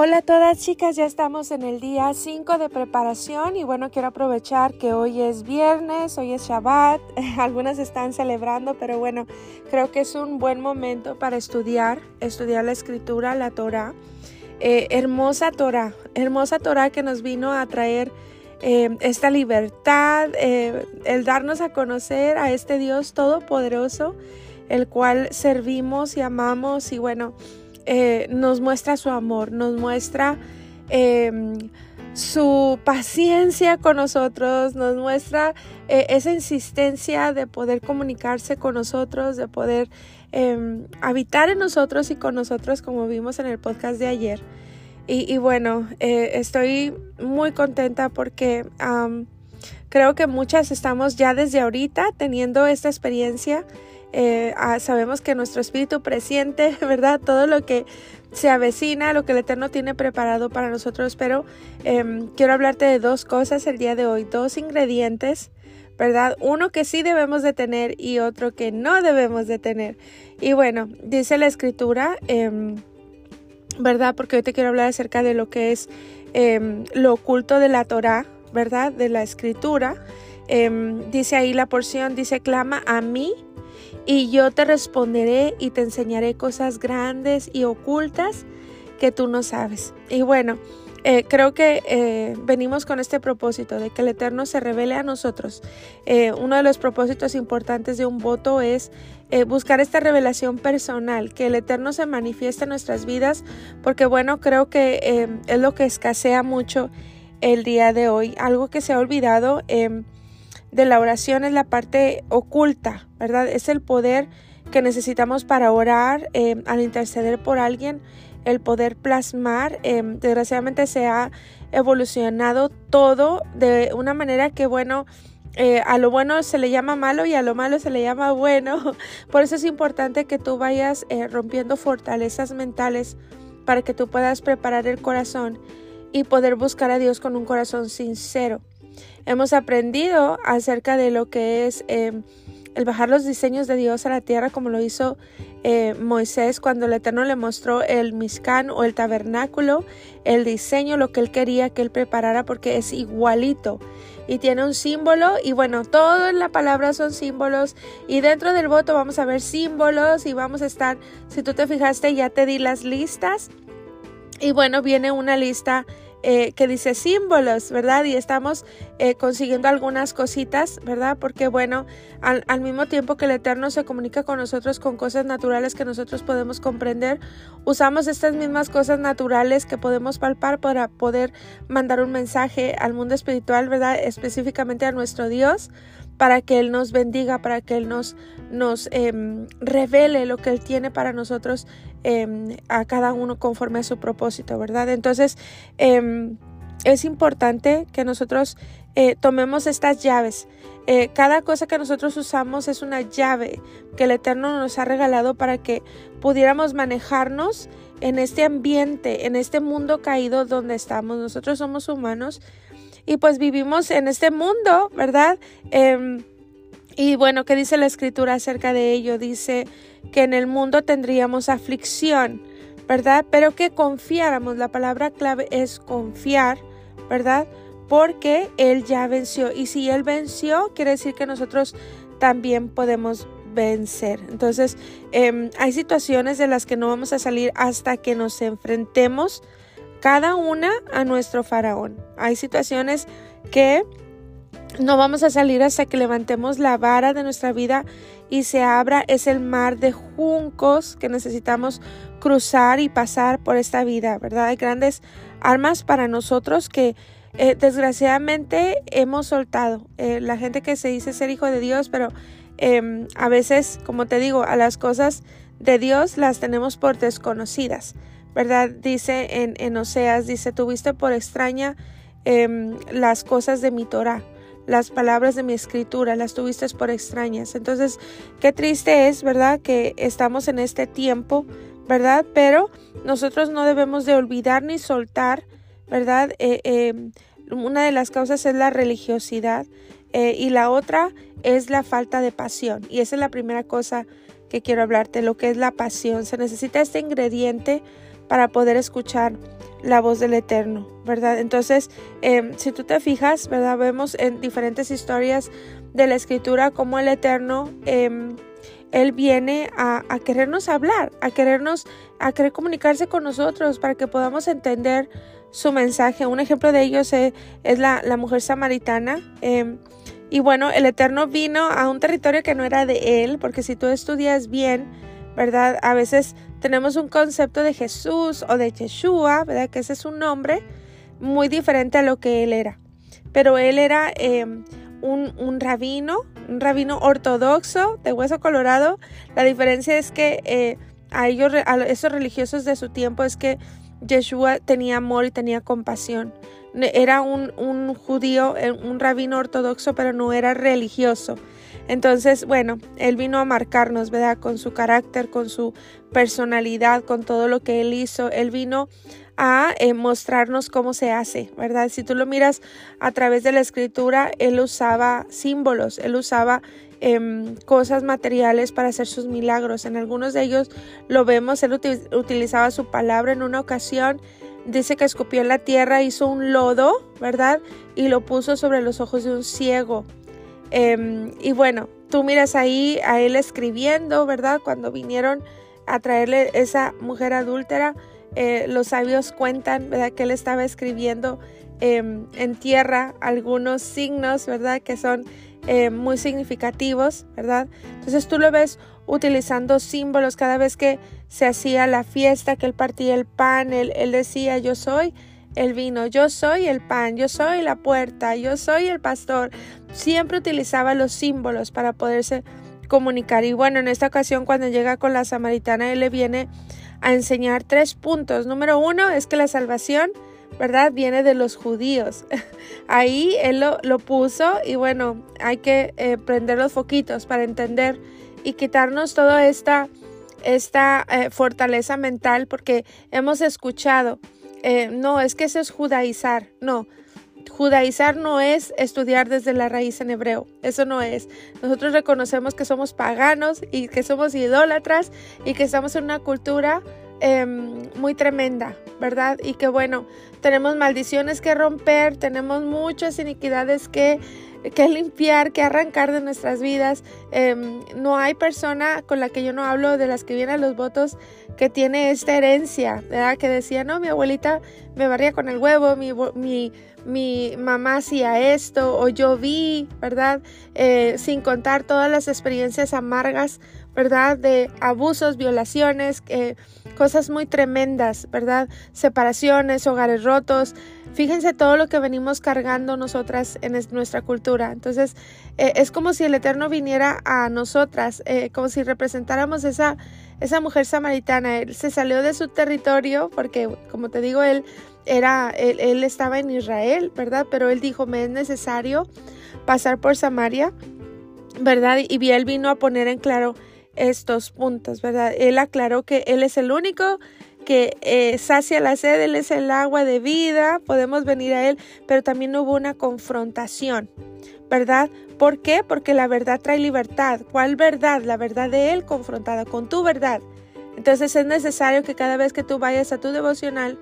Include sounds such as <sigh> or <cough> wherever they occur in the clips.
Hola a todas chicas, ya estamos en el día 5 de preparación y bueno, quiero aprovechar que hoy es viernes, hoy es Shabbat, <laughs> algunas están celebrando, pero bueno, creo que es un buen momento para estudiar, estudiar la escritura, la Torah. Eh, hermosa Torah, hermosa Torah que nos vino a traer eh, esta libertad, eh, el darnos a conocer a este Dios todopoderoso, el cual servimos y amamos y bueno, eh, nos muestra su amor, nos muestra em, su paciencia con nosotros, nos muestra eh, esa insistencia de poder comunicarse con nosotros, de poder em, habitar en nosotros y con nosotros como vimos en el podcast de ayer. Y, bueno, eh, estoy muy contenta porque creo que muchas estamos ya desde ahorita teniendo esta experiencia eh, ah, sabemos que nuestro espíritu presiente, <laughs> ¿verdad? Todo lo que se avecina, lo que el Eterno tiene preparado para nosotros, pero em, quiero hablarte de dos cosas el día de hoy, dos ingredientes, ¿verdad? Uno que sí debemos de tener y otro que no debemos de tener. Y bueno, dice la escritura, em, ¿verdad? Porque hoy te quiero hablar acerca de lo que es em, lo oculto de la Torah, ¿verdad? De la escritura. dice ahí la porción, dice, clama a mí y yo te responderé y te enseñaré cosas grandes y ocultas que tú no sabes. Y bueno, eh, creo que eh, venimos con este propósito de que el Eterno se revele a nosotros. Eh, uno de los propósitos importantes de un voto es buscar esta revelación personal, que el Eterno se manifieste en nuestras vidas, porque bueno, creo que es lo que escasea mucho el día de hoy. Algo que se ha olvidado de la oración es la parte oculta, ¿verdad? Es el poder que necesitamos para orar, eh, al interceder por alguien, el poder plasmar. Eh, desgraciadamente se ha evolucionado todo de una manera que, bueno, eh, a lo bueno se le llama malo y a lo malo se le llama bueno. <laughs> Por eso es importante que tú vayas rompiendo fortalezas mentales para que tú puedas preparar el corazón y poder buscar a Dios con un corazón sincero. Hemos aprendido acerca de lo que es em, el bajar los diseños de Dios a la tierra como lo hizo eh, Moisés cuando el Eterno le mostró el miscán o el tabernáculo, el diseño, lo que él quería que él preparara porque es igualito y tiene un símbolo. Y bueno, todo en la palabra son símbolos y dentro del voto vamos a ver símbolos y vamos a estar, si tú te fijaste ya te di las listas. Y bueno, viene una lista eh, que dice símbolos, ¿verdad? Y estamos eh, consiguiendo algunas cositas, ¿verdad? Porque bueno, al, al, mismo tiempo que el Eterno se comunica con nosotros con cosas naturales que nosotros podemos comprender, usamos estas mismas cosas naturales que podemos palpar para poder mandar un mensaje al mundo espiritual, ¿verdad? Específicamente a nuestro Dios para que Él nos bendiga, para que Él nos, nos em, revele lo que Él tiene para nosotros em, a cada uno conforme a su propósito, ¿verdad? Entonces, em, es importante que nosotros eh, tomemos estas llaves. Eh, cada cosa que nosotros usamos es una llave que el Eterno nos ha regalado para que pudiéramos manejarnos en este ambiente, en este mundo caído donde estamos. Nosotros somos humanos y pues vivimos en este mundo, ¿verdad? Em, y bueno, ¿qué dice la escritura acerca de ello? Dice que en el mundo tendríamos aflicción, ¿verdad? Pero que confiáramos, la palabra clave es confiar, ¿verdad? Porque Él ya venció. Y si Él venció, quiere decir que nosotros también podemos vencer. Entonces, em, hay situaciones de las que no vamos a salir hasta que nos enfrentemos cada una a nuestro faraón. Hay situaciones que no vamos a salir hasta que levantemos la vara de nuestra vida y se abra es el mar de juncos que necesitamos cruzar y pasar por esta vida, ¿verdad? Hay grandes armas para nosotros que eh, desgraciadamente hemos soltado. Eh, la gente que se dice ser hijo de Dios, pero em, a veces, como te digo, a las cosas de Dios las tenemos por desconocidas. ¿Verdad? Dice en, en Oseas, dice, tuviste por extraña em, las cosas de mi Torah, las palabras de mi escritura, las tuviste por extrañas. Entonces, qué triste es, ¿verdad? Que estamos en este tiempo, ¿verdad? Pero nosotros no debemos de olvidar ni soltar, ¿verdad? Eh, em, una de las causas es la religiosidad eh, y la otra es la falta de pasión. Y esa es la primera cosa que quiero hablarte, lo que es la pasión. Se necesita este ingrediente para poder escuchar la voz del Eterno, ¿verdad? Entonces, em, si tú te fijas, ¿verdad? Vemos en diferentes historias de la escritura cómo el Eterno, em, Él viene a, querernos hablar, a querernos, a querer comunicarse con nosotros para que podamos entender su mensaje. Un ejemplo de ellos es, la, mujer samaritana. Em, y bueno, el Eterno vino a un territorio que no era de Él, porque si tú estudias bien, ¿verdad? A veces tenemos un concepto de Jesús o de Yeshua, ¿verdad? Que ese es un nombre muy diferente a lo que él era. Pero él era em, un, rabino, un rabino ortodoxo de hueso colorado. La diferencia es que eh, a ellos, a esos religiosos de su tiempo, es que Yeshua tenía amor y tenía compasión. Era un, un judío, eh, un rabino ortodoxo, pero no era religioso. Entonces, bueno, Él vino a marcarnos, ¿verdad? Con su carácter, con su personalidad, con todo lo que Él hizo. Él vino a eh, mostrarnos cómo se hace, ¿verdad? Si tú lo miras a través de la escritura, Él usaba símbolos, Él usaba em, cosas materiales para hacer sus milagros. En algunos de ellos lo vemos, Él utilizaba su palabra en una ocasión. Dice que escupió en la tierra, hizo un lodo, ¿verdad? Y lo puso sobre los ojos de un ciego. Em, y bueno, tú miras ahí a él escribiendo, ¿verdad? Cuando vinieron a traerle esa mujer adúltera, eh, los sabios cuentan, ¿verdad? Que él estaba escribiendo em, en tierra algunos signos, ¿verdad? Que son eh, muy significativos, ¿verdad? Entonces tú lo ves utilizando símbolos cada vez que se hacía la fiesta, que él partía el pan, él, él decía yo soy el vino, yo soy el pan, yo soy la puerta, yo soy el pastor. Siempre utilizaba los símbolos para poderse comunicar. Y bueno, en esta ocasión cuando llega con la samaritana, él le viene a enseñar tres puntos. Número uno es que la salvación, ¿verdad? Viene de los judíos. <laughs> Ahí él lo, puso y bueno, hay que eh, prender los foquitos para entender y quitarnos toda esta, esta eh, fortaleza mental porque hemos escuchado eh, no, es que eso es judaizar. No, judaizar no es estudiar desde la raíz en hebreo. Eso no es. Nosotros reconocemos que somos paganos y que somos idólatras y que estamos en una cultura em, muy tremenda, ¿verdad? Y que bueno, tenemos maldiciones que romper, tenemos muchas iniquidades que que limpiar, que arrancar de nuestras vidas. Em, no hay persona con la que yo no hablo de las que vienen los votos que tiene esta herencia, ¿verdad? Que decía, no, mi abuelita me barría con el huevo, mi, mi, mi mamá hacía esto, o yo vi, ¿verdad? Eh, sin contar todas las experiencias amargas, ¿verdad? De abusos, violaciones, eh, cosas muy tremendas, ¿verdad? Separaciones, hogares rotos. Fíjense todo lo que venimos cargando nosotras en nuestra cultura. Entonces, eh, es como si el Eterno viniera a nosotras, como si representáramos esa esa mujer samaritana, él se salió de su territorio porque, como te digo, él era, él, estaba en Israel, ¿verdad? Pero él dijo, me es necesario pasar por Samaria, ¿verdad? Y él vino a poner en claro estos puntos, ¿verdad? Él aclaró que él es el único que eh, sacia la sed, él es el agua de vida, podemos venir a él, pero también hubo una confrontación, ¿verdad? ¿Por qué? Porque la verdad trae libertad. ¿Cuál verdad? La verdad de Él confrontada con tu verdad. Entonces es necesario que cada vez que tú vayas a tu devocional,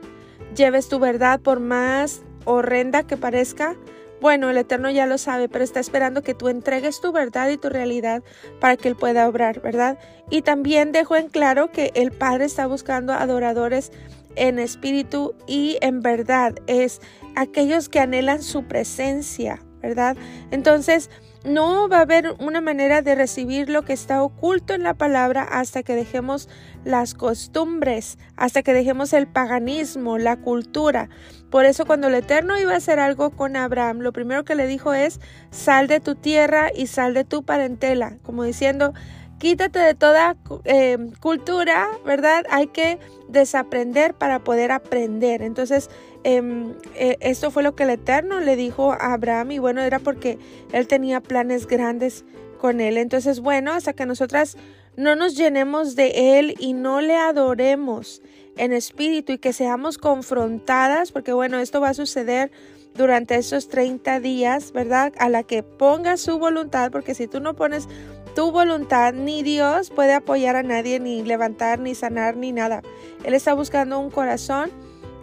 lleves tu verdad por más horrenda que parezca. Bueno, el Eterno ya lo sabe, pero está esperando que tú entregues tu verdad y tu realidad para que Él pueda obrar, ¿verdad? Y también dejo en claro que el Padre está buscando adoradores en espíritu y en verdad. Es aquellos que anhelan su presencia, ¿verdad? Entonces, no va a haber una manera de recibir lo que está oculto en la palabra hasta que dejemos las costumbres, hasta que dejemos el paganismo, la cultura. Por eso cuando el Eterno iba a hacer algo con Abraham, lo primero que le dijo es, sal de tu tierra y sal de tu parentela, como diciendo, quítate de toda eh, cultura, ¿verdad? Hay que desaprender para poder aprender. Entonces, eh, esto fue lo que el Eterno le dijo a Abraham y bueno, era porque él tenía planes grandes con él. Entonces, bueno, hasta que nosotras no nos llenemos de él y no le adoremos en espíritu y que seamos confrontadas, porque bueno, esto va a suceder durante esos 30 días, ¿verdad? A la que ponga su voluntad, porque si tú no pones tu voluntad, ni Dios puede apoyar a nadie, ni levantar, ni sanar, ni nada. Él está buscando un corazón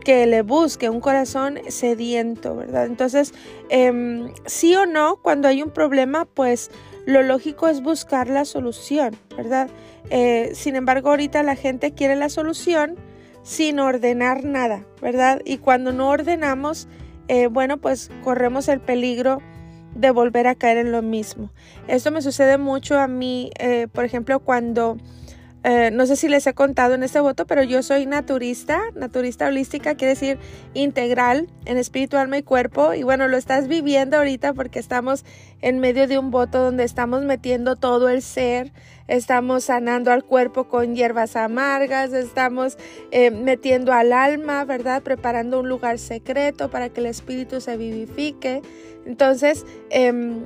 que le busque, un corazón sediento, ¿verdad? Entonces, em, sí o no, cuando hay un problema, pues lo lógico es buscar la solución, ¿verdad? Eh, sin embargo, ahorita la gente quiere la solución sin ordenar nada, ¿verdad? Y cuando no ordenamos, eh, bueno, pues corremos el peligro de volver a caer en lo mismo. Esto me sucede mucho a mí, eh, por ejemplo, cuando eh, no sé si les he contado en este voto, pero yo soy naturista, naturista holística, quiere decir integral en espíritu, alma y cuerpo. Y bueno, lo estás viviendo ahorita porque estamos en medio de un voto donde estamos metiendo todo el ser, estamos sanando al cuerpo con hierbas amargas, estamos eh, metiendo al alma, ¿verdad? Preparando un lugar secreto para que el espíritu se vivifique. Entonces, em,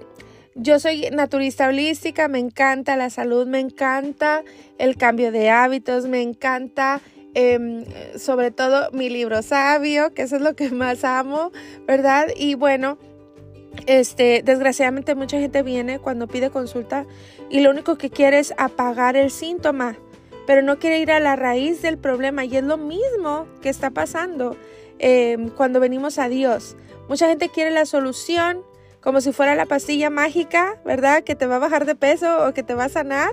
yo soy naturista holística, me encanta la salud, me encanta el cambio de hábitos, me encanta em, sobre todo mi libro sabio, que eso es lo que <laughs> más amo, ¿verdad? Y bueno, este, desgraciadamente mucha gente viene cuando pide consulta y lo único que quiere es apagar el síntoma, pero no quiere ir a la raíz del problema y es lo mismo que está pasando em, cuando venimos a Dios. Mucha gente quiere la solución, como si fuera la pastilla mágica, ¿verdad? Que te va a bajar de peso o que te va a sanar,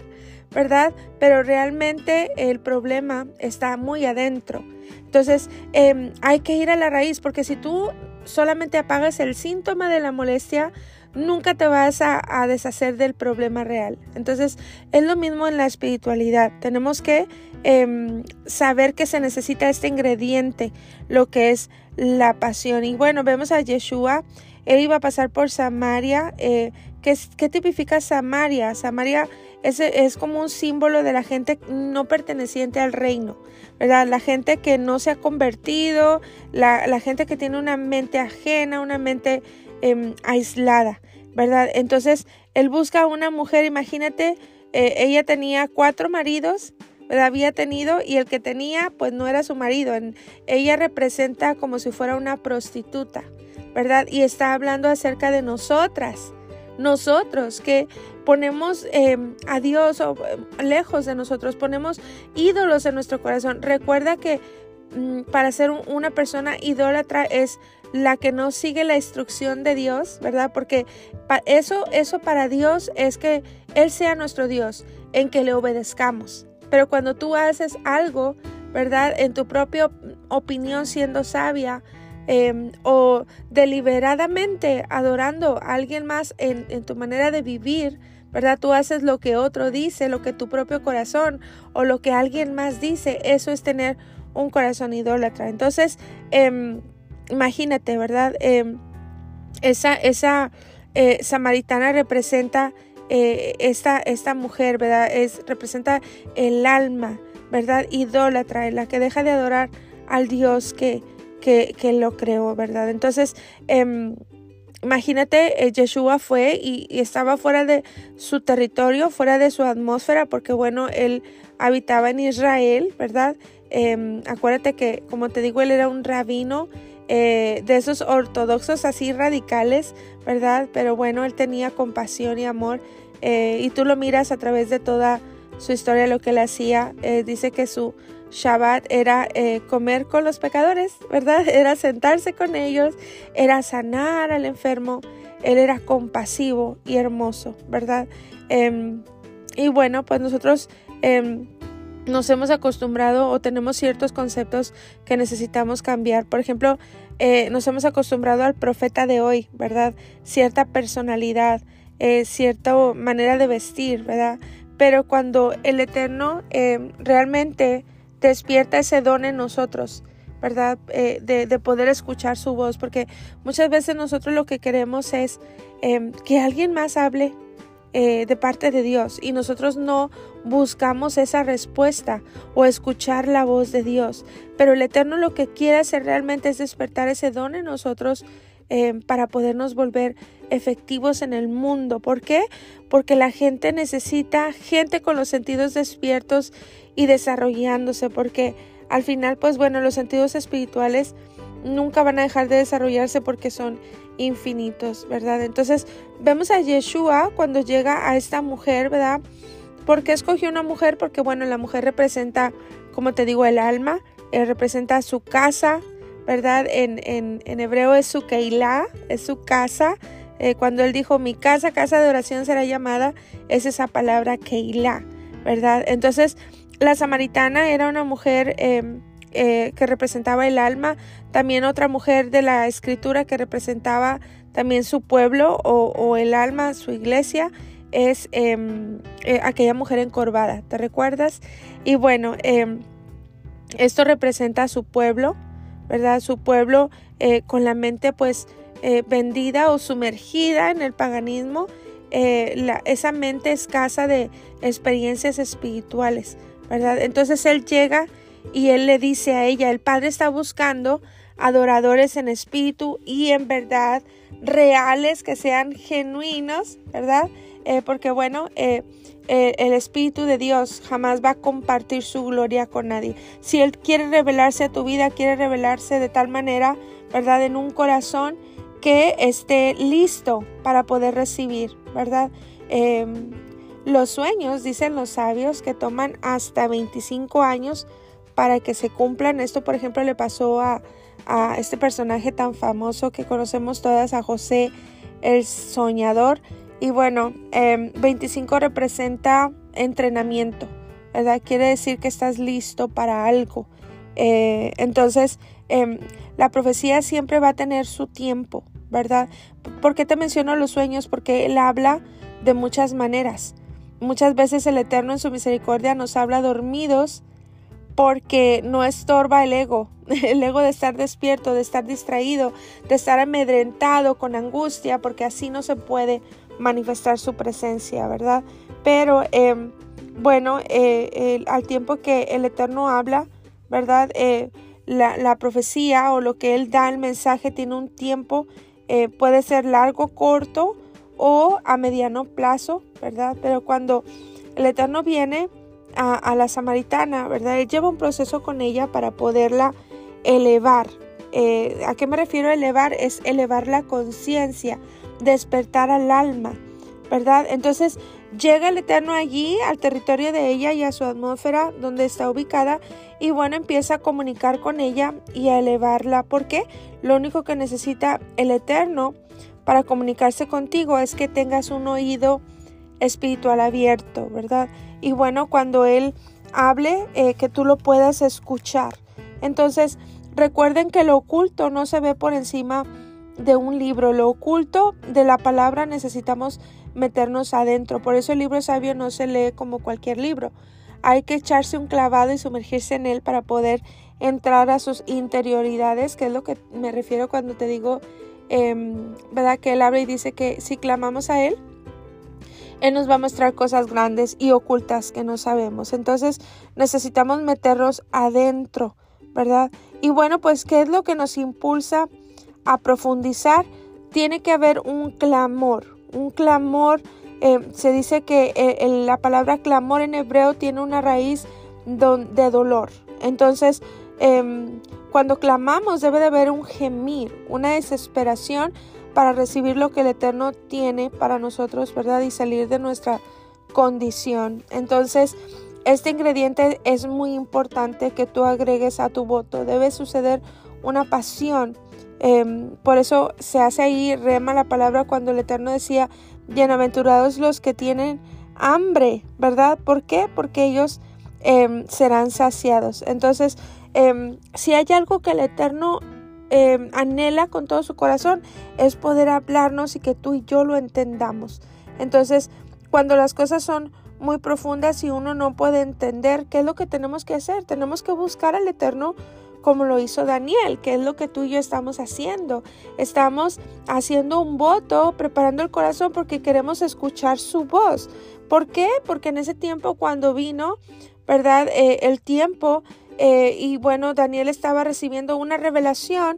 ¿verdad? Pero realmente el problema está muy adentro. Entonces em, hay que ir a la raíz porque si tú solamente apagas el síntoma de la molestia, nunca te vas a, deshacer del problema real. Entonces es lo mismo en la espiritualidad. Tenemos que em, saber que se necesita este ingrediente, lo que es la pasión. Y bueno, vemos a Yeshua él iba a pasar por Samaria. Eh, ¿qué, ¿qué, tipifica Samaria? Samaria es, es, como un símbolo de la gente no perteneciente al reino, ¿verdad? La gente que no se ha convertido, la, la gente que tiene una mente ajena, una mente em, aislada, ¿verdad? Entonces, él busca a una mujer, imagínate, eh, ella tenía cuatro maridos, había tenido y el que tenía pues no era su marido. ella representa como si fuera una prostituta. ¿Verdad? Y está hablando acerca de nosotras, nosotros que ponemos em, a Dios o, em, lejos de nosotros, ponemos ídolos en nuestro corazón. Recuerda que mm, para ser una persona idólatra es la que no sigue la instrucción de Dios, ¿verdad? Porque eso, eso para Dios es que Él sea nuestro Dios, en que le obedezcamos. Pero cuando tú haces algo, ¿verdad? En tu propia opinión siendo sabia, Em, o deliberadamente adorando a alguien más en, tu manera de vivir, ¿verdad? Tú haces lo que otro dice, lo que tu propio corazón o lo que alguien más dice, eso es tener un corazón idólatra. Entonces, em, imagínate, ¿verdad? Em, esa, esa eh, samaritana representa eh, esta, esta mujer, ¿verdad? Es, representa el alma, ¿verdad? Idólatra, en la que deja de adorar al Dios que, que, lo creó, ¿verdad? Entonces, em, imagínate, eh, Yeshua fue y, estaba fuera de su territorio, fuera de su atmósfera, porque bueno, él habitaba en Israel, ¿verdad? Em, acuérdate que, como te digo, él era un rabino eh, de esos ortodoxos así radicales, ¿verdad? Pero bueno, él tenía compasión y amor eh, y tú lo miras a través de toda su historia, lo que él hacía. dice que su, Shabbat era eh, comer con los pecadores, ¿verdad? <laughs> Era sentarse con ellos, era sanar al enfermo, él era compasivo y hermoso, ¿verdad? Em, y bueno, pues nosotros em, nos hemos acostumbrado o tenemos ciertos conceptos que necesitamos cambiar. Por ejemplo, eh, nos hemos acostumbrado al profeta de hoy, ¿verdad? Cierta personalidad, eh, cierta manera de vestir, ¿verdad? Pero cuando el Eterno em, realmente despierta ese don en nosotros, ¿verdad? Eh, de, poder escuchar su voz, porque muchas veces nosotros lo que queremos es em, que alguien más hable eh, de parte de Dios y nosotros no buscamos esa respuesta o escuchar la voz de Dios. Pero el Eterno lo que quiere hacer realmente es despertar ese don en nosotros em, para podernos volver efectivos en el mundo. ¿Por qué? Porque la gente necesita gente con los sentidos despiertos y desarrollándose, porque al final, pues bueno, los sentidos espirituales nunca van a dejar de desarrollarse porque son infinitos, ¿verdad? Entonces vemos a Yeshua cuando llega a esta mujer, ¿verdad? ¿Por qué escogió una mujer? Porque bueno, la mujer representa, como te digo, el alma, eh, representa su casa, ¿verdad? En, en, hebreo es su Keilah, es su casa. Eh, cuando él dijo, mi casa, casa de oración será llamada, es esa palabra Keilah, ¿verdad? Entonces, la samaritana era una mujer em, eh, que representaba el alma, también otra mujer de la escritura que representaba también su pueblo o, el alma, su iglesia, es em, eh, aquella mujer encorvada, ¿te recuerdas? Y bueno, em, esto representa a su pueblo, ¿verdad? Su pueblo con la mente pues vendida o sumergida en el paganismo, esa mente escasa de experiencias espirituales, ¿verdad? Entonces él llega y él le dice a ella, el Padre está buscando adoradores en espíritu y en verdad reales, que sean genuinos, ¿verdad? Eh, porque bueno, eh, eh, el Espíritu de Dios jamás va a compartir su gloria con nadie. Si Él quiere revelarse a tu vida, quiere revelarse de tal manera, ¿verdad? En un corazón que esté listo para poder recibir, ¿verdad? Em, los sueños, dicen los sabios, que toman hasta 25 años para que se cumplan. Esto, por ejemplo, le pasó a, este personaje tan famoso que conocemos todas, a José el Soñador. Y bueno, 25 em, representa entrenamiento, ¿verdad? Quiere decir que estás listo para algo. Eh, entonces, em, la profecía siempre va a tener su tiempo, ¿verdad? ¿Por qué te menciono los sueños? Porque él habla de muchas maneras. Muchas veces el Eterno en su misericordia nos habla dormidos porque no estorba el ego, <laughs> el ego de estar despierto, de estar distraído, de estar amedrentado con angustia, porque así no se puede manifestar su presencia, ¿verdad? Pero em, bueno, eh, al tiempo que el Eterno habla, ¿verdad? Eh, la, profecía o lo que Él da, el mensaje, tiene un tiempo, eh, puede ser largo, corto o a mediano plazo, ¿verdad? Pero cuando el Eterno viene, a, la samaritana, ¿verdad? Él lleva un proceso con ella para poderla elevar. Eh, ¿A qué me refiero elevar? Es elevar la conciencia, despertar al alma, ¿verdad? Entonces llega el Eterno allí, al territorio de ella y a su atmósfera donde está ubicada y bueno, empieza a comunicar con ella y a elevarla. ¿Por qué? Lo único que necesita el Eterno para comunicarse contigo es que tengas un oído espiritual abierto, ¿verdad? Y bueno, cuando Él hable, eh, que tú lo puedas escuchar. Entonces, recuerden que lo oculto no se ve por encima de un libro. Lo oculto de la palabra necesitamos meternos adentro. Por eso el libro sabio no se lee como cualquier libro. Hay que echarse un clavado y sumergirse en él para poder entrar a sus interioridades, que es lo que me refiero cuando te digo, em, ¿verdad? Que él habla y dice que si clamamos a él, él nos va a mostrar cosas grandes y ocultas que no sabemos. Entonces necesitamos meternos adentro, ¿verdad? Y bueno, pues, ¿qué es lo que nos impulsa a profundizar? Tiene que haber un clamor, un clamor. Eh, se dice que eh, la palabra clamor en hebreo tiene una raíz de dolor. Entonces, em, cuando clamamos debe de haber un gemir, una desesperación para recibir lo que el Eterno tiene para nosotros, ¿verdad? Y salir de nuestra condición. Entonces, este ingrediente es muy importante que tú agregues a tu voto. Debe suceder una pasión. Em, por eso se hace ahí, rema la palabra cuando el Eterno decía, bienaventurados los que tienen hambre, ¿verdad? ¿Por qué? Porque ellos em, serán saciados. Entonces, em, si hay algo que el Eterno anhela con todo su corazón es poder hablarnos y que tú y yo lo entendamos. Entonces, cuando las cosas son muy profundas y uno no puede entender qué es lo que tenemos que hacer, tenemos que buscar al Eterno como lo hizo Daniel, que es lo que tú y yo estamos haciendo. Estamos haciendo un voto, preparando el corazón porque queremos escuchar su voz. ¿Por qué? Porque en ese tiempo cuando vino, ¿verdad? Eh, el tiempo eh, y bueno, Daniel estaba recibiendo una revelación.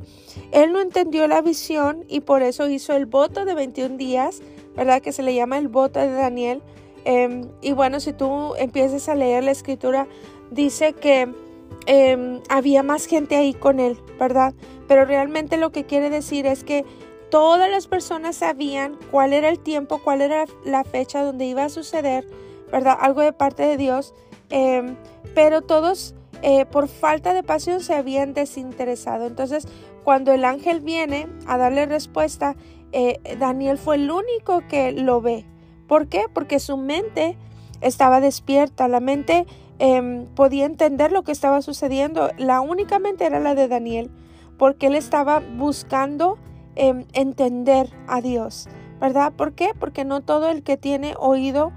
Él no entendió la visión y por eso hizo el voto de 21 días, ¿verdad? Que se le llama el voto de Daniel. Em, y bueno, si tú empiezas a leer la escritura, dice que em, había más gente ahí con él, ¿verdad? Pero realmente lo que quiere decir es que todas las personas sabían cuál era el tiempo, cuál era la fecha donde iba a suceder, ¿verdad? Algo de parte de Dios, em, pero todos eh, por falta de pasión se habían desinteresado. Entonces, cuando el ángel viene a darle respuesta, eh, Daniel fue el único que lo ve. ¿Por qué? Porque su mente estaba despierta, la mente em, podía entender lo que estaba sucediendo. La única mente era la de Daniel, porque él estaba buscando em, entender a Dios, ¿verdad? ¿Por qué? Porque no todo el que tiene oído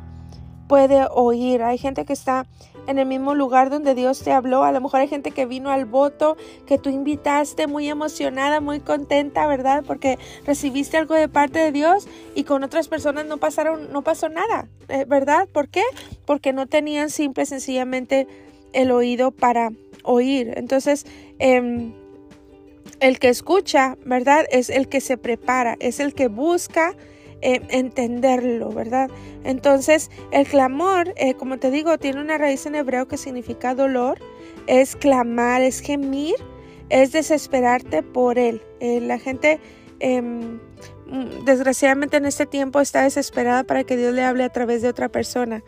puede oír. Hay gente que está en el mismo lugar donde Dios te habló. A lo mejor hay gente que vino al voto, que tú invitaste muy emocionada, muy contenta, ¿verdad? Porque recibiste algo de parte de Dios y con otras personas no pasaron, no pasó nada, eh, ¿verdad? ¿Por qué? Porque no tenían simple, sencillamente el oído para oír. Entonces, em, el que escucha, ¿verdad? Es el que se prepara, es el que busca eh, entenderlo, ¿verdad? Entonces, el clamor, eh, como te digo, tiene una raíz en hebreo que significa dolor, es clamar, es gemir, es desesperarte por él. Eh, la gente, em, desgraciadamente en este tiempo, está desesperada para que Dios le hable a través de otra persona,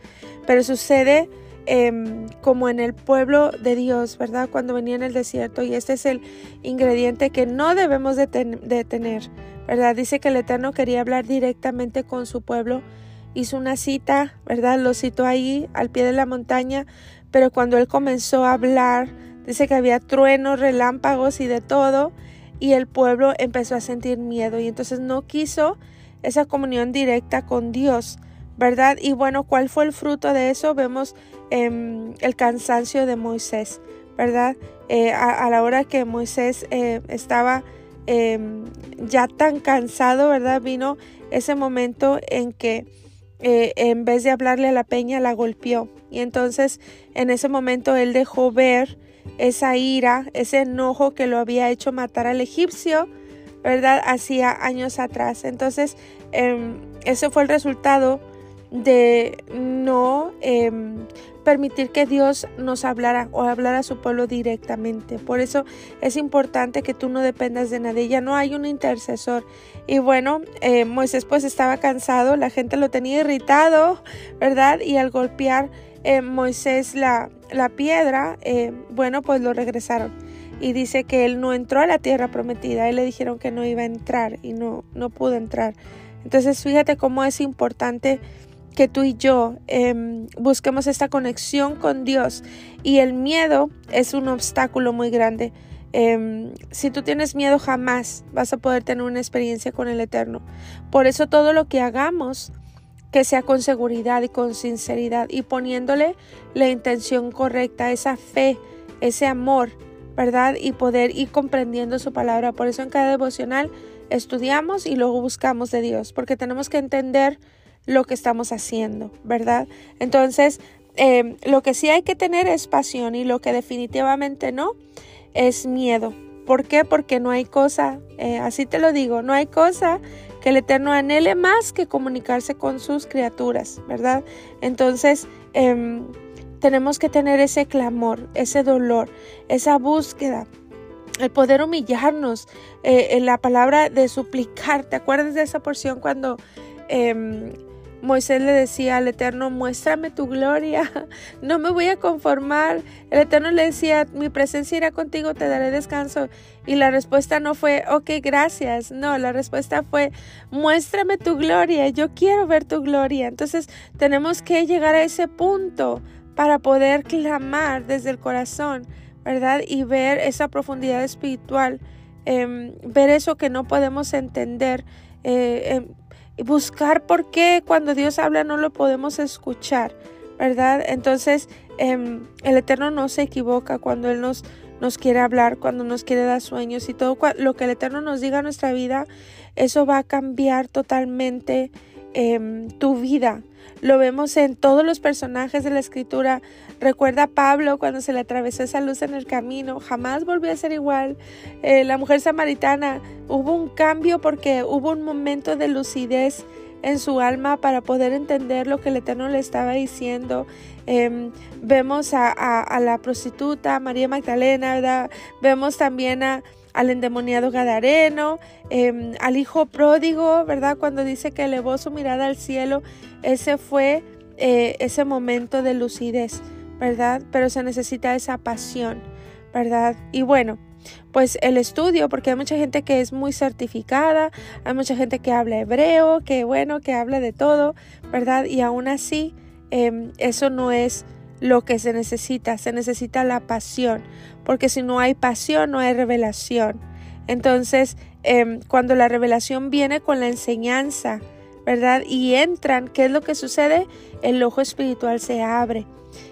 pero sucede em, como en el pueblo de Dios, ¿verdad? Cuando venía en el desierto y este es el ingrediente que no debemos de tener ¿verdad? Dice que el Eterno quería hablar directamente con su pueblo. Hizo una cita, ¿verdad? Lo citó ahí al pie de la montaña, pero cuando él comenzó a hablar, dice que había truenos, relámpagos y de todo, y el pueblo empezó a sentir miedo y entonces no quiso esa comunión directa con Dios, ¿verdad? Y bueno, ¿cuál fue el fruto de eso? Vemos em, el cansancio de Moisés, ¿verdad? Eh, a, la hora que Moisés eh, estaba Em, ya tan cansado, ¿verdad? Vino ese momento en que eh, en vez de hablarle a la peña, la golpeó. Y entonces en ese momento él dejó ver esa ira, ese enojo que lo había hecho matar al egipcio, ¿verdad? Hacía años atrás. Entonces, em, ese fue el resultado de no permitir que Dios nos hablara o hablara a su pueblo directamente. Por eso es importante que tú no dependas de nadie. Ya no hay un intercesor. Y bueno, eh, Moisés pues estaba cansado, la gente lo tenía irritado, ¿verdad? Y al golpear eh, Moisés la, la piedra, eh, bueno, pues lo regresaron. Y dice que él no entró a la tierra prometida. él le dijeron que no iba a entrar y no, no pudo entrar. Entonces fíjate cómo es importante que tú y yo em, busquemos esta conexión con Dios y el miedo es un obstáculo muy grande. Em, si tú tienes miedo jamás vas a poder tener una experiencia con el Eterno. Por eso todo lo que hagamos que sea con seguridad y con sinceridad y poniéndole la intención correcta, esa fe, ese amor, ¿verdad? Y poder ir comprendiendo su palabra. Por eso en cada devocional estudiamos y luego buscamos de Dios, porque tenemos que entender lo que estamos haciendo, ¿verdad? Entonces, em, lo que sí hay que tener es pasión y lo que definitivamente no es miedo. ¿Por qué? Porque no hay cosa, eh, así te lo digo, no hay cosa que el Eterno anhele más que comunicarse con sus criaturas, ¿verdad? Entonces, em, tenemos que tener ese clamor, ese dolor, esa búsqueda, el poder humillarnos, eh, en la palabra de suplicar. ¿Te acuerdas de esa porción cuando em, Moisés le decía al Eterno, muéstrame tu gloria, <laughs> no me voy a conformar. El Eterno le decía, mi presencia irá contigo, te daré descanso. Y la respuesta no fue, ok, gracias. No, la respuesta fue, muéstrame tu gloria, yo quiero ver tu gloria. Entonces tenemos que llegar a ese punto para poder clamar desde el corazón, ¿verdad? Y ver esa profundidad espiritual, em, ver eso que no podemos entender. Eh, em, buscar por qué cuando Dios habla no lo podemos escuchar, ¿verdad? Entonces, em, el Eterno no se equivoca cuando Él nos, nos quiere hablar, cuando nos quiere dar sueños y todo lo que el Eterno nos diga en nuestra vida, eso va a cambiar totalmente em, tu vida. Lo vemos en todos los personajes de la escritura. Recuerda a Pablo cuando se le atravesó esa luz en el camino. Jamás volvió a ser igual. Eh, la mujer samaritana hubo un cambio porque hubo un momento de lucidez en su alma para poder entender lo que el Eterno le estaba diciendo. Em, vemos a, la prostituta María Magdalena, ¿verdad? vemos también a, al endemoniado Gadareno, em, al hijo pródigo, ¿verdad? Cuando dice que elevó su mirada al cielo, ese fue eh, ese momento de lucidez, ¿verdad? Pero se necesita esa pasión, ¿verdad? Y bueno, pues el estudio, porque hay mucha gente que es muy certificada, hay mucha gente que habla hebreo, que bueno, que habla de todo, ¿verdad? Y aún así, em, eso no es lo que se necesita, se necesita la pasión, porque si no hay pasión, no hay revelación. Entonces, em, cuando la revelación viene con la enseñanza, ¿verdad? Y entran, ¿qué es lo que sucede? El ojo espiritual se abre.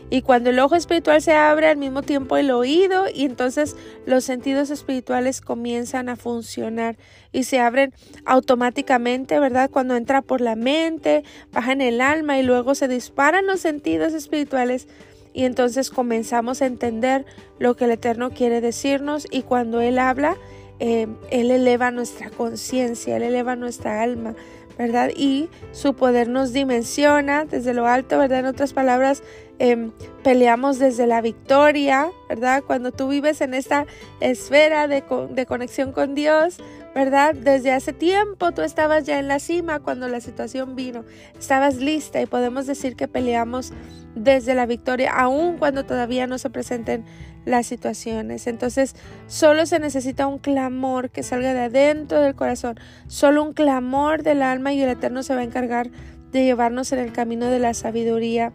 Y cuando el ojo espiritual se abre al mismo tiempo el oído y entonces los sentidos espirituales comienzan a funcionar y se abren automáticamente, ¿verdad? Cuando entra por la mente, baja en el alma y luego se disparan los sentidos espirituales y entonces comenzamos a entender lo que el Eterno quiere decirnos y cuando Él habla, eh, Él eleva nuestra conciencia, Él eleva nuestra alma, ¿verdad? Y su poder nos dimensiona desde lo alto, ¿verdad? En otras palabras, Em, peleamos desde la victoria, ¿verdad? Cuando tú vives en esta esfera de, de conexión con Dios, ¿verdad? Desde hace tiempo tú estabas ya en la cima cuando la situación vino, estabas lista y podemos decir que peleamos desde la victoria, aun cuando todavía no se presenten las situaciones. Entonces, solo se necesita un clamor que salga de adentro del corazón, solo un clamor del alma y el Eterno se va a encargar de llevarnos en el camino de la sabiduría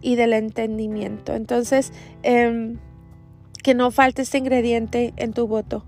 y del entendimiento. Entonces, em, que no falte este ingrediente en tu voto.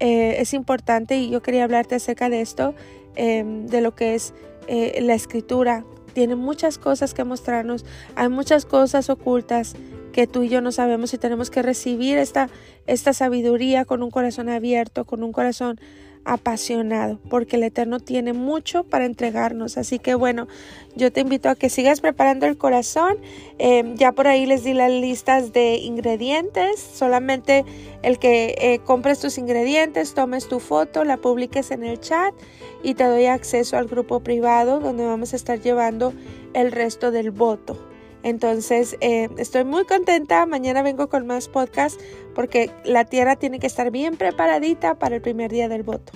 Eh, es importante y yo quería hablarte acerca de esto, em, de lo que es eh, la escritura. Tiene muchas cosas que mostrarnos, hay muchas cosas ocultas que tú y yo no sabemos y tenemos que recibir esta, esta sabiduría con un corazón abierto, con un corazón apasionado, porque el Eterno tiene mucho para entregarnos. Así que bueno, yo te invito a que sigas preparando el corazón. Em, ya por ahí les di las listas de ingredientes. Solamente el que eh, compres tus ingredientes, tomes tu foto, la publiques en el chat y te doy acceso al grupo privado donde vamos a estar llevando el resto del voto. Entonces, eh, estoy muy contenta. Mañana vengo con más podcast porque la tierra tiene que estar bien preparadita para el primer día del voto.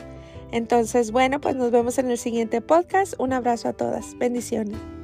Entonces, bueno, pues nos vemos en el siguiente podcast. Un abrazo a todas. Bendiciones.